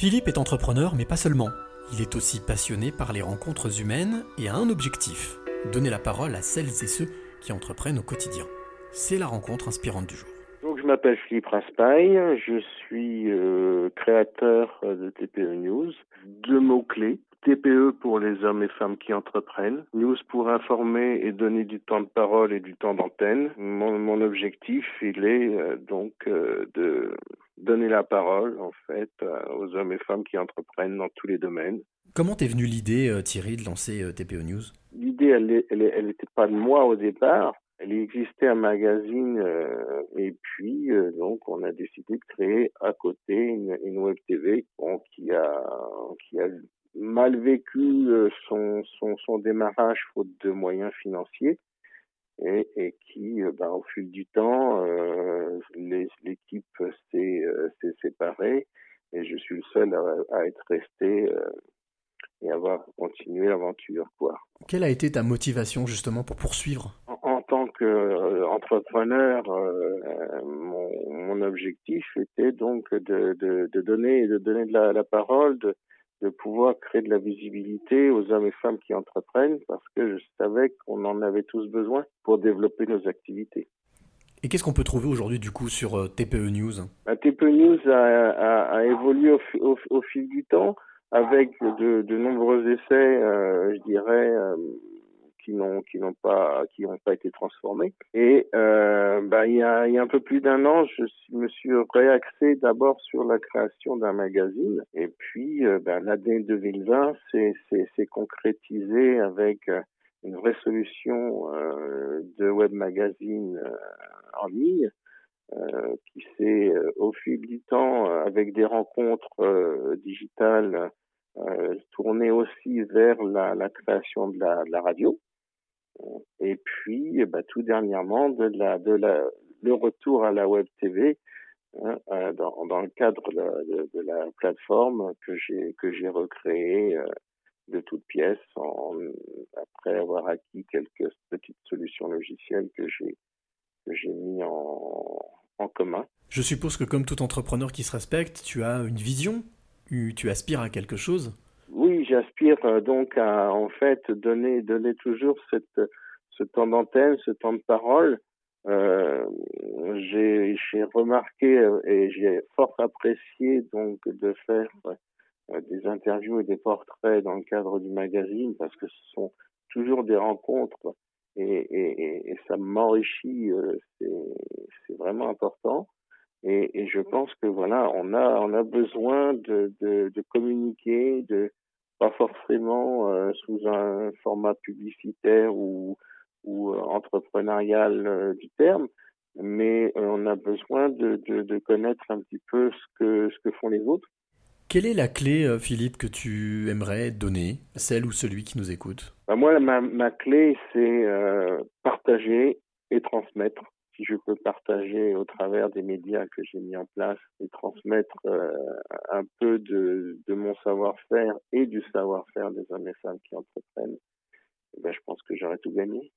Philippe est entrepreneur, mais pas seulement. Il est aussi passionné par les rencontres humaines et a un objectif donner la parole à celles et ceux qui entreprennent au quotidien. C'est la rencontre inspirante du jour. Donc, je m'appelle Philippe Raspail, je suis euh, créateur de TPE News. Deux mots-clés, TPE pour les hommes et femmes qui entreprennent, News pour informer et donner du temps de parole et du temps d'antenne. Mon, mon, objectif, il est euh, donc euh, de donner la parole en fait aux hommes et femmes qui entreprennent dans tous les domaines. Comment t'es venue l'idée, Thierry, de lancer TPE News? L'idée, elle n'était elle, elle, pas de moi au départ. Elle existait un magazine euh, et puis euh, donc on a décidé de créer à côté une, une web TV bon, qui a qui a mal vécu euh, son, son, son démarrage faute de moyens financiers et, et qui bah, au fil du temps l'équipe s'est séparée et je suis le seul à, à être resté et avoir continué l'aventure quoi. Quelle a été ta motivation justement pour poursuivre? Tant qu'entrepreneur, euh, euh, mon, mon, objectif était donc de, de, de, donner, de donner de la, la parole, de, de pouvoir créer de la visibilité aux hommes et femmes qui entreprennent parce que je savais qu'on en avait tous besoin pour développer nos activités. Et qu'est-ce qu'on peut trouver aujourd'hui du coup sur euh, TPE News? Bah, TPE News a, a, a évolué au, au, au, fil du temps avec de, de nombreux essais, euh, je dirais, euh, qui n'ont pas été transformés. Et euh, bah, il, y a, un peu plus d'un an, je me suis réaxé d'abord sur la création d'un magazine. Et puis euh, bah, l'année 2020 s'est concrétisé avec euh, une vraie solution euh, de web magazine en ligne. Qui s'est au fil du temps avec des rencontres digitales tourné aussi vers la, création de la radio et puis, bah, tout dernièrement, le retour à la web TV hein, euh, dans, le cadre de, la plateforme que j'ai recréée euh, de toutes pièces après avoir acquis quelques petites solutions logicielles que j'ai que mis en, commun. Je suppose que comme tout entrepreneur qui se respecte, tu as une vision, tu aspires à quelque chose j'aspire euh, donc à en fait donner donner toujours cette ce temps d'antenne, ce temps de parole. Euh, j'ai remarqué euh, et j'ai fort apprécié donc de faire euh, des interviews et des portraits dans le cadre du magazine parce que ce sont toujours des rencontres et, et, ça m'enrichit, c'est vraiment important. Et, je pense que voilà, on a on a besoin de, de communiquer, de pas forcément euh, sous un format publicitaire ou, ou euh, entrepreneurial euh, du terme, mais on a besoin de, de, de, connaître un petit peu ce que, ce que font les autres. Quelle est la clé, Philippe, que tu aimerais donner celle ou celui qui nous écoute? Ben Moi, ma, ma clé, c'est partager et transmettre si je peux partager au travers des médias que j'ai mis en place et transmettre euh, un peu de, mon savoir-faire et du savoir-faire des hommes et femmes qui entreprennent, eh ben, je pense que j'aurais tout gagné.